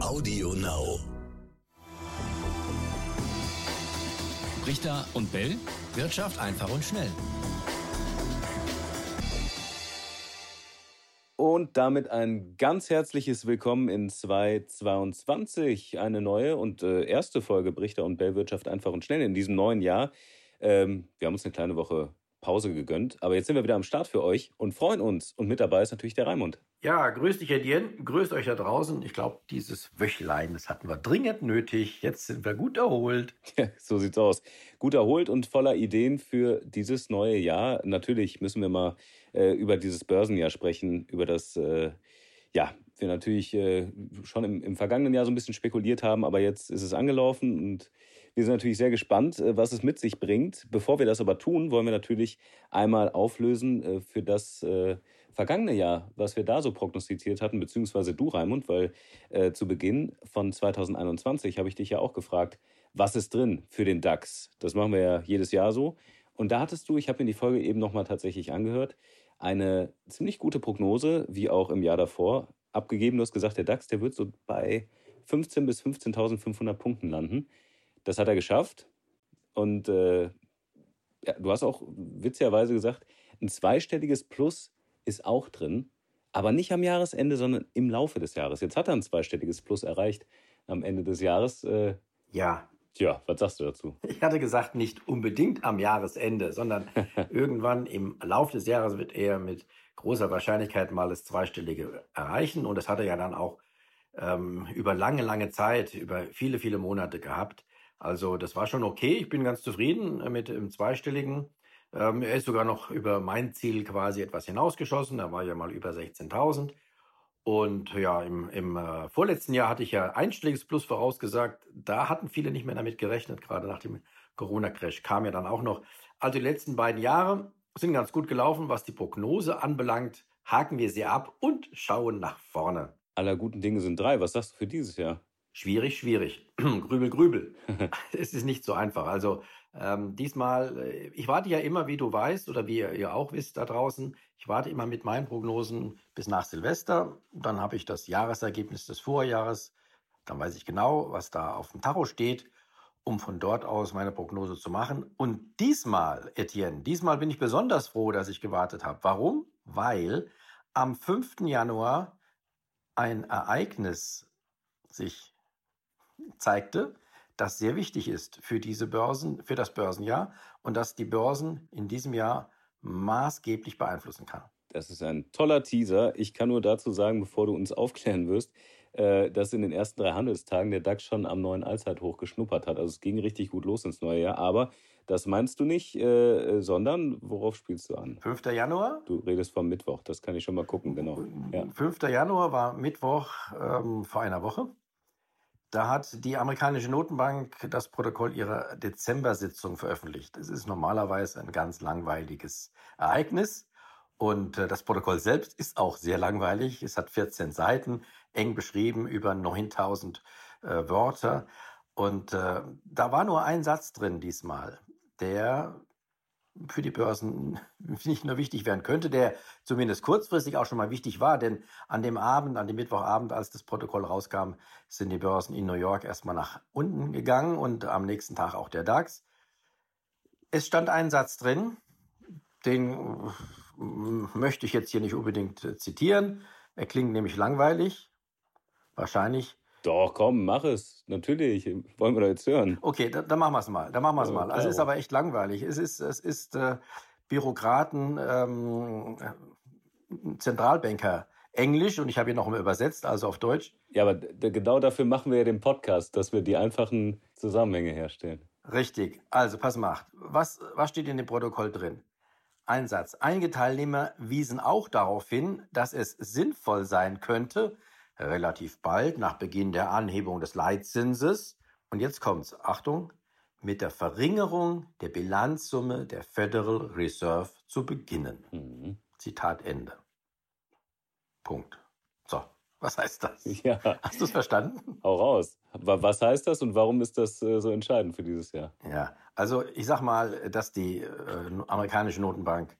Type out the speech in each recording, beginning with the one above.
Audio Now. Richter und Bell. Wirtschaft einfach und schnell. Und damit ein ganz herzliches Willkommen in 2022. Eine neue und äh, erste Folge Brichter und Bell Wirtschaft einfach und schnell in diesem neuen Jahr. Ähm, wir haben uns eine kleine Woche Pause gegönnt, aber jetzt sind wir wieder am Start für euch und freuen uns. Und mit dabei ist natürlich der Raimund. Ja, grüß dich, Herr Dien. Grüßt euch da draußen. Ich glaube, dieses Wöchlein, das hatten wir dringend nötig. Jetzt sind wir gut erholt. Ja, so sieht's aus. Gut erholt und voller Ideen für dieses neue Jahr. Natürlich müssen wir mal äh, über dieses Börsenjahr sprechen, über das, äh, ja, wir natürlich äh, schon im, im vergangenen Jahr so ein bisschen spekuliert haben, aber jetzt ist es angelaufen und wir sind natürlich sehr gespannt, äh, was es mit sich bringt. Bevor wir das aber tun, wollen wir natürlich einmal auflösen äh, für das äh, vergangene Jahr, was wir da so prognostiziert hatten, beziehungsweise du, Raimund, weil zu Beginn von 2021 habe ich dich ja auch gefragt, was ist drin für den DAX? Das machen wir ja jedes Jahr so. Und da hattest du, ich habe mir die Folge eben nochmal tatsächlich angehört, eine ziemlich gute Prognose, wie auch im Jahr davor, abgegeben. Du hast gesagt, der DAX, der wird so bei 15.000 bis 15.500 Punkten landen. Das hat er geschafft. Und äh, ja, du hast auch witzigerweise gesagt, ein zweistelliges Plus ist auch drin, aber nicht am Jahresende, sondern im Laufe des Jahres. Jetzt hat er ein zweistelliges Plus erreicht am Ende des Jahres. Äh, ja. Tja, was sagst du dazu? Ich hatte gesagt, nicht unbedingt am Jahresende, sondern irgendwann im Laufe des Jahres wird er mit großer Wahrscheinlichkeit mal das Zweistellige erreichen. Und das hat er ja dann auch ähm, über lange, lange Zeit, über viele, viele Monate gehabt. Also das war schon okay. Ich bin ganz zufrieden äh, mit dem Zweistelligen. Ähm, er ist sogar noch über mein Ziel quasi etwas hinausgeschossen. Er war ja mal über 16.000. Und ja, im, im äh, vorletzten Jahr hatte ich ja einstelliges Plus vorausgesagt. Da hatten viele nicht mehr damit gerechnet, gerade nach dem Corona-Crash kam ja dann auch noch. Also die letzten beiden Jahre sind ganz gut gelaufen. Was die Prognose anbelangt, haken wir sie ab und schauen nach vorne. Aller guten Dinge sind drei. Was sagst du für dieses Jahr? Schwierig, schwierig. grübel, grübel. es ist nicht so einfach. Also ähm, diesmal, äh, ich warte ja immer, wie du weißt oder wie ihr auch wisst da draußen, ich warte immer mit meinen Prognosen bis nach Silvester. Dann habe ich das Jahresergebnis des Vorjahres. Dann weiß ich genau, was da auf dem Tacho steht, um von dort aus meine Prognose zu machen. Und diesmal, Etienne, diesmal bin ich besonders froh, dass ich gewartet habe. Warum? Weil am 5. Januar ein Ereignis sich zeigte, das sehr wichtig ist für diese Börsen, für das Börsenjahr und das die Börsen in diesem Jahr maßgeblich beeinflussen kann. Das ist ein toller Teaser. Ich kann nur dazu sagen, bevor du uns aufklären wirst, äh, dass in den ersten drei Handelstagen der DAX schon am neuen Allzeithoch geschnuppert hat. Also es ging richtig gut los ins neue Jahr. Aber das meinst du nicht, äh, sondern worauf spielst du an? 5. Januar? Du redest vom Mittwoch, das kann ich schon mal gucken, genau. Ja. 5. Januar war Mittwoch ähm, vor einer Woche. Da hat die amerikanische Notenbank das Protokoll ihrer Dezember-Sitzung veröffentlicht. Es ist normalerweise ein ganz langweiliges Ereignis. Und äh, das Protokoll selbst ist auch sehr langweilig. Es hat 14 Seiten, eng beschrieben, über 9000 äh, Wörter. Und äh, da war nur ein Satz drin diesmal, der für die Börsen nicht nur wichtig werden könnte, der zumindest kurzfristig auch schon mal wichtig war, denn an dem Abend, an dem Mittwochabend, als das Protokoll rauskam, sind die Börsen in New York erstmal nach unten gegangen und am nächsten Tag auch der DAX. Es stand ein Satz drin, den äh, möchte ich jetzt hier nicht unbedingt äh, zitieren. Er klingt nämlich langweilig. Wahrscheinlich doch, komm, mach es. Natürlich. Wollen wir da jetzt hören. Okay, dann da machen wir es mal. Dann machen wir es mal. Also es ist aber echt langweilig. Es ist, es ist äh, Bürokraten, ähm, Zentralbanker Englisch und ich habe ihn noch mal übersetzt, also auf Deutsch. Ja, aber genau dafür machen wir ja den Podcast, dass wir die einfachen Zusammenhänge herstellen. Richtig. Also pass mal. Was, was steht in dem Protokoll drin? Ein Satz. Einige Teilnehmer wiesen auch darauf hin, dass es sinnvoll sein könnte, relativ bald nach Beginn der Anhebung des Leitzinses. Und jetzt kommt's. Achtung. Mit der Verringerung der Bilanzsumme der Federal Reserve zu beginnen. Mhm. Zitat Ende. Punkt. So, was heißt das? Ja. Hast du es verstanden? Hau raus. Was heißt das und warum ist das äh, so entscheidend für dieses Jahr? Ja, also ich sag mal, dass die äh, amerikanische Notenbank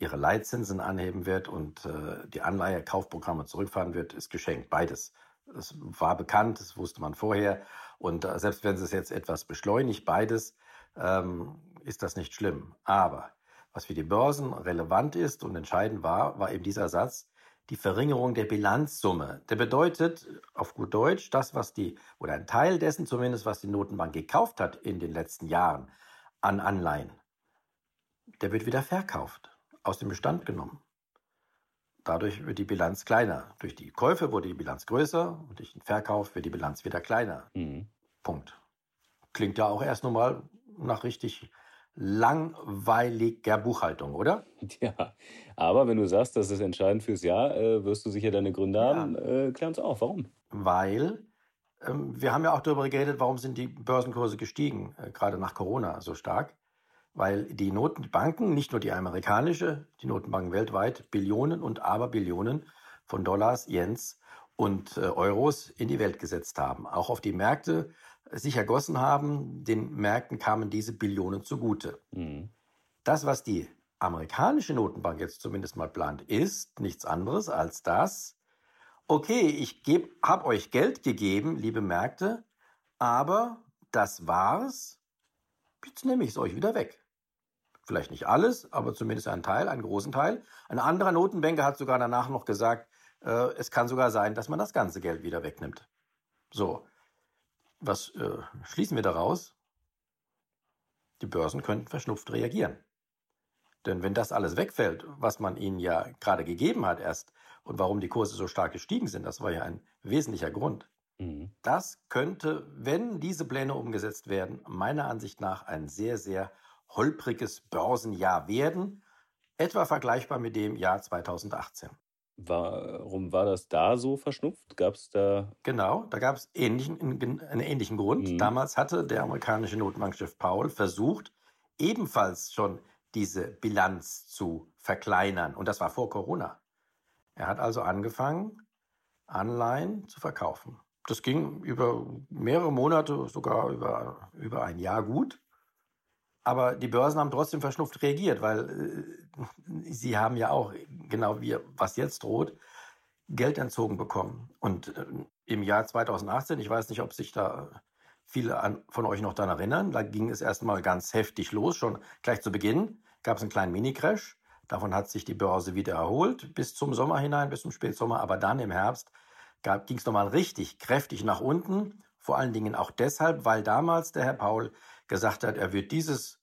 ihre Leitzinsen anheben wird und äh, die Anleihekaufprogramme zurückfahren wird, ist geschenkt. Beides. Das war bekannt, das wusste man vorher. Und äh, selbst wenn es jetzt etwas beschleunigt, beides, ähm, ist das nicht schlimm. Aber was für die Börsen relevant ist und entscheidend war, war eben dieser Satz, die Verringerung der Bilanzsumme. Der bedeutet auf gut Deutsch, das, was die, oder ein Teil dessen zumindest, was die Notenbank gekauft hat in den letzten Jahren an Anleihen, der wird wieder verkauft, aus dem Bestand genommen. Dadurch wird die Bilanz kleiner. Durch die Käufe wurde die Bilanz größer und durch den Verkauf wird die Bilanz wieder kleiner. Mhm. Punkt. Klingt ja auch erst nochmal nach richtig langweiliger Buchhaltung, oder? Ja, aber wenn du sagst, das ist entscheidend fürs Jahr, äh, wirst du sicher deine Gründe ja. haben. Äh, klär uns auf, warum? Weil ähm, wir haben ja auch darüber geredet, warum sind die Börsenkurse gestiegen, äh, gerade nach Corona so stark. Weil die Notenbanken, nicht nur die amerikanische, die Notenbanken weltweit, Billionen und Aberbillionen von Dollars, Yens und äh, Euros in die Welt gesetzt haben. Auch auf die Märkte sich ergossen haben, den Märkten kamen diese Billionen zugute. Mhm. Das, was die amerikanische Notenbank jetzt zumindest mal plant, ist nichts anderes als das, okay, ich habe euch Geld gegeben, liebe Märkte, aber das war's, jetzt nehme ich es euch wieder weg. Vielleicht nicht alles, aber zumindest einen Teil, einen großen Teil. Ein anderer Notenbanker hat sogar danach noch gesagt, äh, es kann sogar sein, dass man das ganze Geld wieder wegnimmt. So, was äh, schließen wir daraus? Die Börsen könnten verschnupft reagieren. Denn wenn das alles wegfällt, was man ihnen ja gerade gegeben hat erst und warum die Kurse so stark gestiegen sind, das war ja ein wesentlicher Grund. Mhm. Das könnte, wenn diese Pläne umgesetzt werden, meiner Ansicht nach ein sehr, sehr holpriges Börsenjahr werden, etwa vergleichbar mit dem Jahr 2018. Warum war das da so verschnupft? Gab es da. Genau, da gab es ähnlichen, einen ähnlichen Grund. Mhm. Damals hatte der amerikanische Notenbankchef Paul versucht, ebenfalls schon diese Bilanz zu verkleinern. Und das war vor Corona. Er hat also angefangen, Anleihen zu verkaufen. Das ging über mehrere Monate, sogar über, über ein Jahr gut. Aber die Börsen haben trotzdem verschnupft reagiert, weil äh, sie haben ja auch, genau wie was jetzt droht, Geld entzogen bekommen. Und äh, im Jahr 2018, ich weiß nicht, ob sich da viele an, von euch noch daran erinnern, da ging es erstmal ganz heftig los. Schon gleich zu Beginn gab es einen kleinen Mini-Crash. Davon hat sich die Börse wieder erholt bis zum Sommer hinein, bis zum Spätsommer. Aber dann im Herbst ging es nochmal richtig kräftig nach unten. Vor allen Dingen auch deshalb, weil damals der Herr Paul gesagt hat, er wird dieses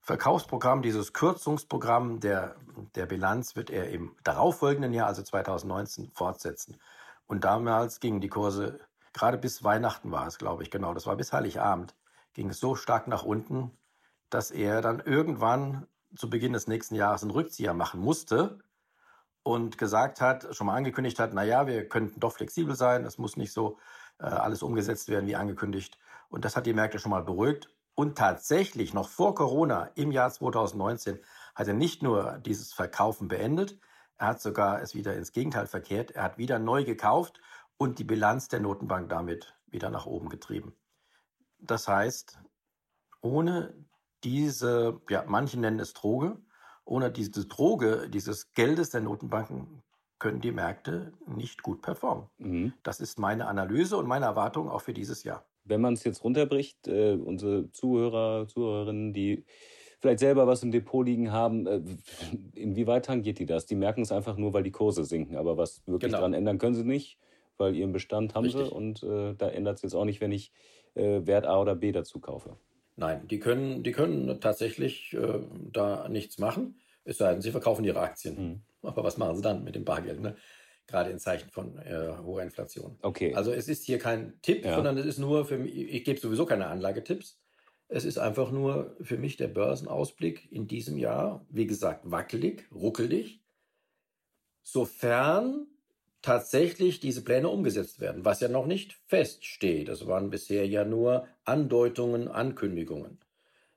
Verkaufsprogramm, dieses Kürzungsprogramm der, der Bilanz wird er im darauffolgenden Jahr, also 2019, fortsetzen. Und damals gingen die Kurse, gerade bis Weihnachten war es, glaube ich, genau, das war bis Heiligabend, ging es so stark nach unten, dass er dann irgendwann zu Beginn des nächsten Jahres einen Rückzieher machen musste und gesagt hat, schon mal angekündigt hat, na ja, wir könnten doch flexibel sein, das muss nicht so äh, alles umgesetzt werden wie angekündigt. Und das hat die Märkte schon mal beruhigt. Und tatsächlich, noch vor Corona, im Jahr 2019, hat er nicht nur dieses Verkaufen beendet, er hat sogar es wieder ins Gegenteil verkehrt. Er hat wieder neu gekauft und die Bilanz der Notenbank damit wieder nach oben getrieben. Das heißt, ohne diese, ja, manche nennen es Droge, ohne diese Droge dieses Geldes der Notenbanken können die Märkte nicht gut performen. Mhm. Das ist meine Analyse und meine Erwartung auch für dieses Jahr wenn man es jetzt runterbricht, äh, unsere Zuhörer, Zuhörerinnen, die vielleicht selber was im Depot liegen haben, äh, inwieweit tangiert die das? Die merken es einfach nur, weil die Kurse sinken, aber was wirklich genau. daran ändern können sie nicht, weil ihren Bestand haben Richtig. sie und äh, da ändert es jetzt auch nicht, wenn ich äh, Wert A oder B dazu kaufe. Nein, die können, die können tatsächlich äh, da nichts machen, es sei denn, sie verkaufen ihre Aktien. Mhm. Aber was machen sie dann mit dem Bargeld? Ne? Gerade in Zeichen von äh, hoher Inflation. Okay. Also es ist hier kein Tipp, ja. sondern es ist nur für mich, ich gebe sowieso keine Anlagetipps. Es ist einfach nur für mich der Börsenausblick in diesem Jahr, wie gesagt, wackelig, ruckelig, sofern tatsächlich diese Pläne umgesetzt werden, was ja noch nicht feststeht. Das waren bisher ja nur Andeutungen, Ankündigungen.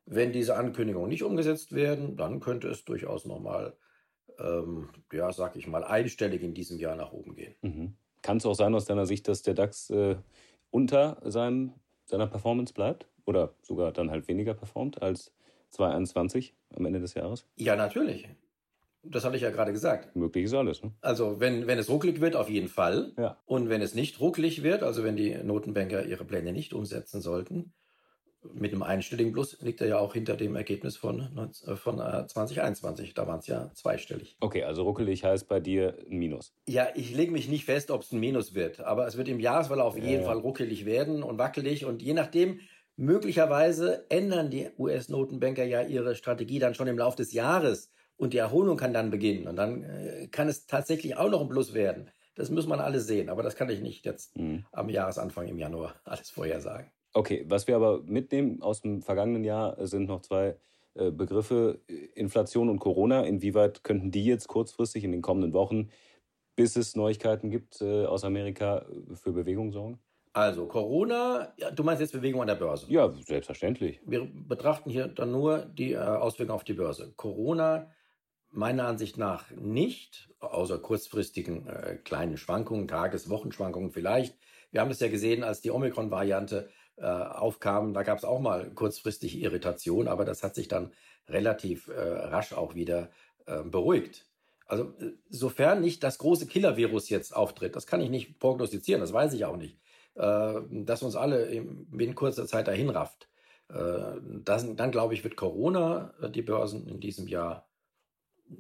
Wenn diese Ankündigungen nicht umgesetzt werden, dann könnte es durchaus nochmal ähm, ja, sag ich mal, einstellig in diesem Jahr nach oben gehen. Mhm. Kann es auch sein aus deiner Sicht, dass der DAX äh, unter seinem, seiner Performance bleibt oder sogar dann halt weniger performt als 2021 am Ende des Jahres? Ja, natürlich. Das hatte ich ja gerade gesagt. Möglich ist alles. Ne? Also wenn, wenn es ruckelig wird, auf jeden Fall. Ja. Und wenn es nicht ruckelig wird, also wenn die Notenbanker ihre Pläne nicht umsetzen sollten, mit einem einstelligen Plus liegt er ja auch hinter dem Ergebnis von, äh, von 2021. Da waren es ja zweistellig. Okay, also ruckelig heißt bei dir ein Minus. Ja, ich lege mich nicht fest, ob es ein Minus wird. Aber es wird im Jahresverlauf auf Ja, jeden ja. Fall ruckelig werden und wackelig. Und je nachdem, möglicherweise ändern die US-Notenbanker ja ihre Strategie dann schon im Laufe des Jahres. Und die Erholung kann dann beginnen. Und dann äh, kann es tatsächlich auch noch ein Plus werden. Das muss man alles sehen. Aber das kann ich nicht jetzt Mhm. am Jahresanfang im Januar alles vorhersagen. Okay, was wir aber mitnehmen aus dem vergangenen Jahr äh, sind noch zwei äh, Begriffe, äh, Inflation und Corona. Inwieweit könnten die jetzt kurzfristig in den kommenden Wochen, bis es Neuigkeiten gibt aus Amerika, für Bewegung sorgen? Also Corona, ja, du meinst jetzt Bewegung an der Börse. Ja, selbstverständlich. Wir betrachten hier dann nur die äh, Auswirkungen auf die Börse. Corona meiner Ansicht nach nicht, außer kurzfristigen äh, kleinen Schwankungen, Tages-, Wochenschwankungen vielleicht. Wir haben es ja gesehen, als die Omikron-Variante äh, aufkam, da gab es auch mal kurzfristig Irritation, aber das hat sich dann relativ äh, rasch auch wieder äh, beruhigt. Also äh, sofern nicht das große Killer-Virus jetzt auftritt, das kann ich nicht prognostizieren, das weiß ich auch nicht, äh, dass uns alle in, in kurzer Zeit dahin rafft. Äh, das, dann glaube ich, wird Corona äh, die Börsen in diesem Jahr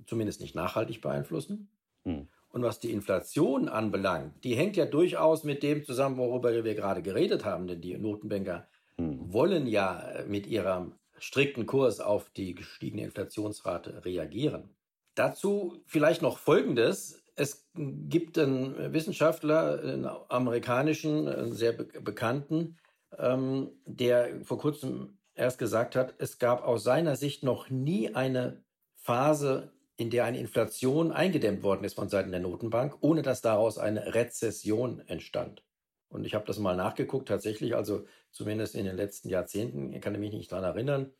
zumindest nicht nachhaltig beeinflussen. Hm. Und was die Inflation anbelangt, die hängt ja durchaus mit dem zusammen, worüber wir gerade geredet haben, denn die Notenbanker Hm. wollen ja mit ihrem strikten Kurs auf die gestiegene Inflationsrate reagieren. Dazu vielleicht noch Folgendes. Es gibt einen Wissenschaftler, einen amerikanischen, einen sehr be bekannten, ähm, der vor kurzem erst gesagt hat, es gab aus seiner Sicht noch nie eine Phase, in der eine Inflation eingedämmt worden ist von Seiten der Notenbank, ohne dass daraus eine Rezession entstand. Und ich habe das mal nachgeguckt, tatsächlich, also zumindest in den letzten Jahrzehnten, ich kann mich nicht daran erinnern,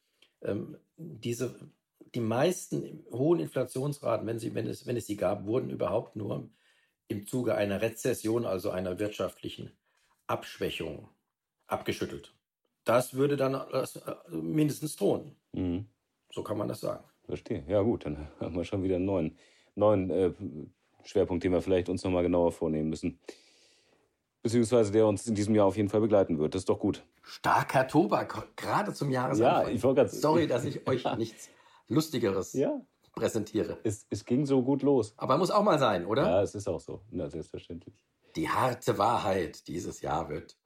ähm, diese, die meisten hohen Inflationsraten, wenn, sie, wenn, es, wenn es sie gab, wurden überhaupt nur im Zuge einer Rezession, also einer wirtschaftlichen Abschwächung, abgeschüttelt. Das würde dann äh, mindestens drohen. Mhm. So kann man das sagen. Verstehe. Ja, gut, dann haben wir schon wieder einen neuen, neuen äh, Schwerpunkt, den wir vielleicht uns nochmal genauer vornehmen müssen. Beziehungsweise der uns in diesem Jahr auf jeden Fall begleiten wird. Das ist doch gut. Starker Tobak, gerade zum Jahresanfang. Ja, ich wollte gerade Sorry, dass ich euch nichts Lustigeres Ja, präsentiere. es, es ging so gut los. Aber muss auch mal sein, oder? Ja, es ist auch so. Na, selbstverständlich. Die harte Wahrheit dieses Jahr wird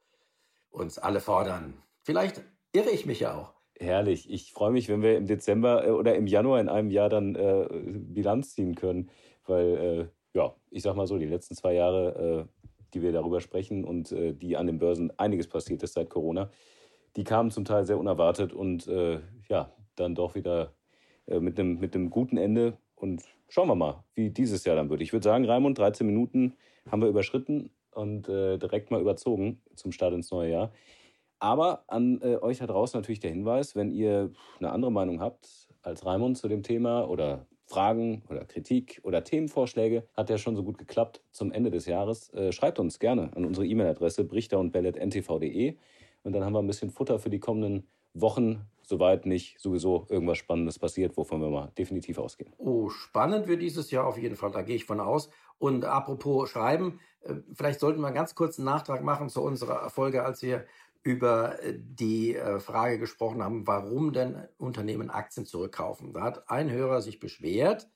uns alle fordern. Vielleicht irre ich mich ja auch. Herrlich. Ich freue mich, wenn wir im Dezember äh, oder im Januar in einem Jahr dann äh, Bilanz ziehen können. Weil, äh, ja, ich sag mal so, die letzten zwei Jahre, äh, die wir darüber sprechen und äh, die an den Börsen einiges passiert ist seit Corona, die kamen zum Teil sehr unerwartet und äh, ja, dann doch wieder mit einem mit einem guten Ende. Und schauen wir mal, wie dieses Jahr dann wird. Ich würde sagen, Raimund, 13 Minuten haben wir überschritten und direkt mal überzogen zum Start ins neue Jahr. Aber an äh, euch da draußen natürlich der Hinweis, wenn ihr eine andere Meinung habt als Raimund zu dem Thema oder Fragen oder Kritik oder Themenvorschläge, hat ja schon so gut geklappt zum Ende des Jahres. Äh, schreibt uns gerne an unsere E-Mail-Adresse brichter und ntv.de und dann haben wir ein bisschen Futter für die kommenden Wochen, soweit nicht sowieso irgendwas Spannendes passiert, wovon wir mal definitiv ausgehen. Oh, spannend wird dieses Jahr auf jeden Fall, da gehe ich von aus. Und apropos Schreiben, äh, vielleicht sollten wir einen ganz kurzen Nachtrag machen zu unserer Folge, als wir über äh, die äh, Frage gesprochen haben, warum denn Unternehmen Aktien zurückkaufen. Da hat ein Hörer sich beschwert,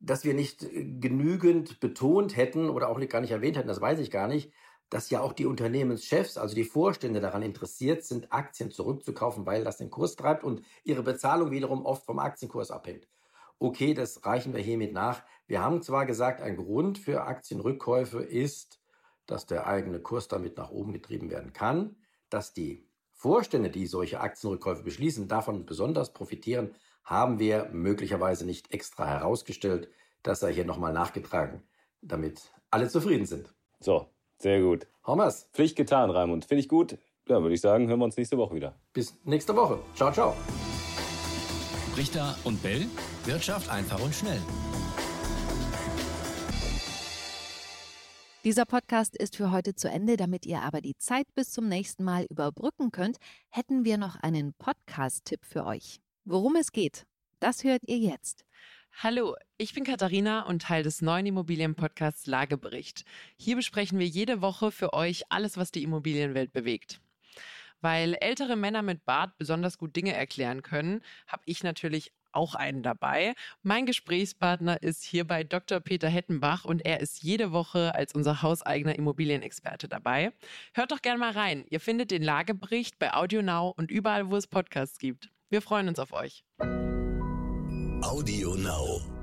dass wir nicht äh, genügend betont hätten oder auch gar nicht erwähnt hätten, das weiß ich gar nicht, dass ja auch die Unternehmenschefs, also die Vorstände daran interessiert sind, Aktien zurückzukaufen, weil das den Kurs treibt und ihre Bezahlung wiederum oft vom Aktienkurs abhängt. Okay, das reichen wir hiermit nach. Wir haben zwar gesagt, ein Grund für Aktienrückkäufe ist, dass der eigene Kurs damit nach oben getrieben werden kann, dass die Vorstände, die solche Aktienrückkäufe beschließen, davon besonders profitieren, haben wir möglicherweise nicht extra herausgestellt. Das sei hier nochmal nachgetragen, damit alle zufrieden sind. So, sehr gut. Hommers, Pflicht getan, Raimund. Finde ich gut. Ja, würde ich sagen, hören wir uns nächste Woche wieder. bis nächste Woche. Ciao, ciao. Richter und Bell. Wirtschaft einfach und schnell. Dieser Podcast ist für heute zu Ende. Damit ihr aber die Zeit bis zum nächsten Mal überbrücken könnt, hätten wir noch einen Podcast-Tipp für euch. Worum es geht, das hört ihr jetzt. Hallo, ich bin Katharina und Teil des neuen Immobilienpodcasts Lagebericht. Hier besprechen wir jede Woche für euch alles, was die Immobilienwelt bewegt. Weil ältere Männer mit Bart besonders gut Dinge erklären können, habe ich natürlich auch einen dabei. Mein Gesprächspartner ist hierbei Dr. Peter Hettenbach und er ist jede Woche als unser hauseigener Immobilienexperte dabei. Hört doch gerne mal rein. Ihr findet den Lagebericht bei AudioNow und überall, wo es Podcasts gibt. Wir freuen uns auf euch. Audio Now.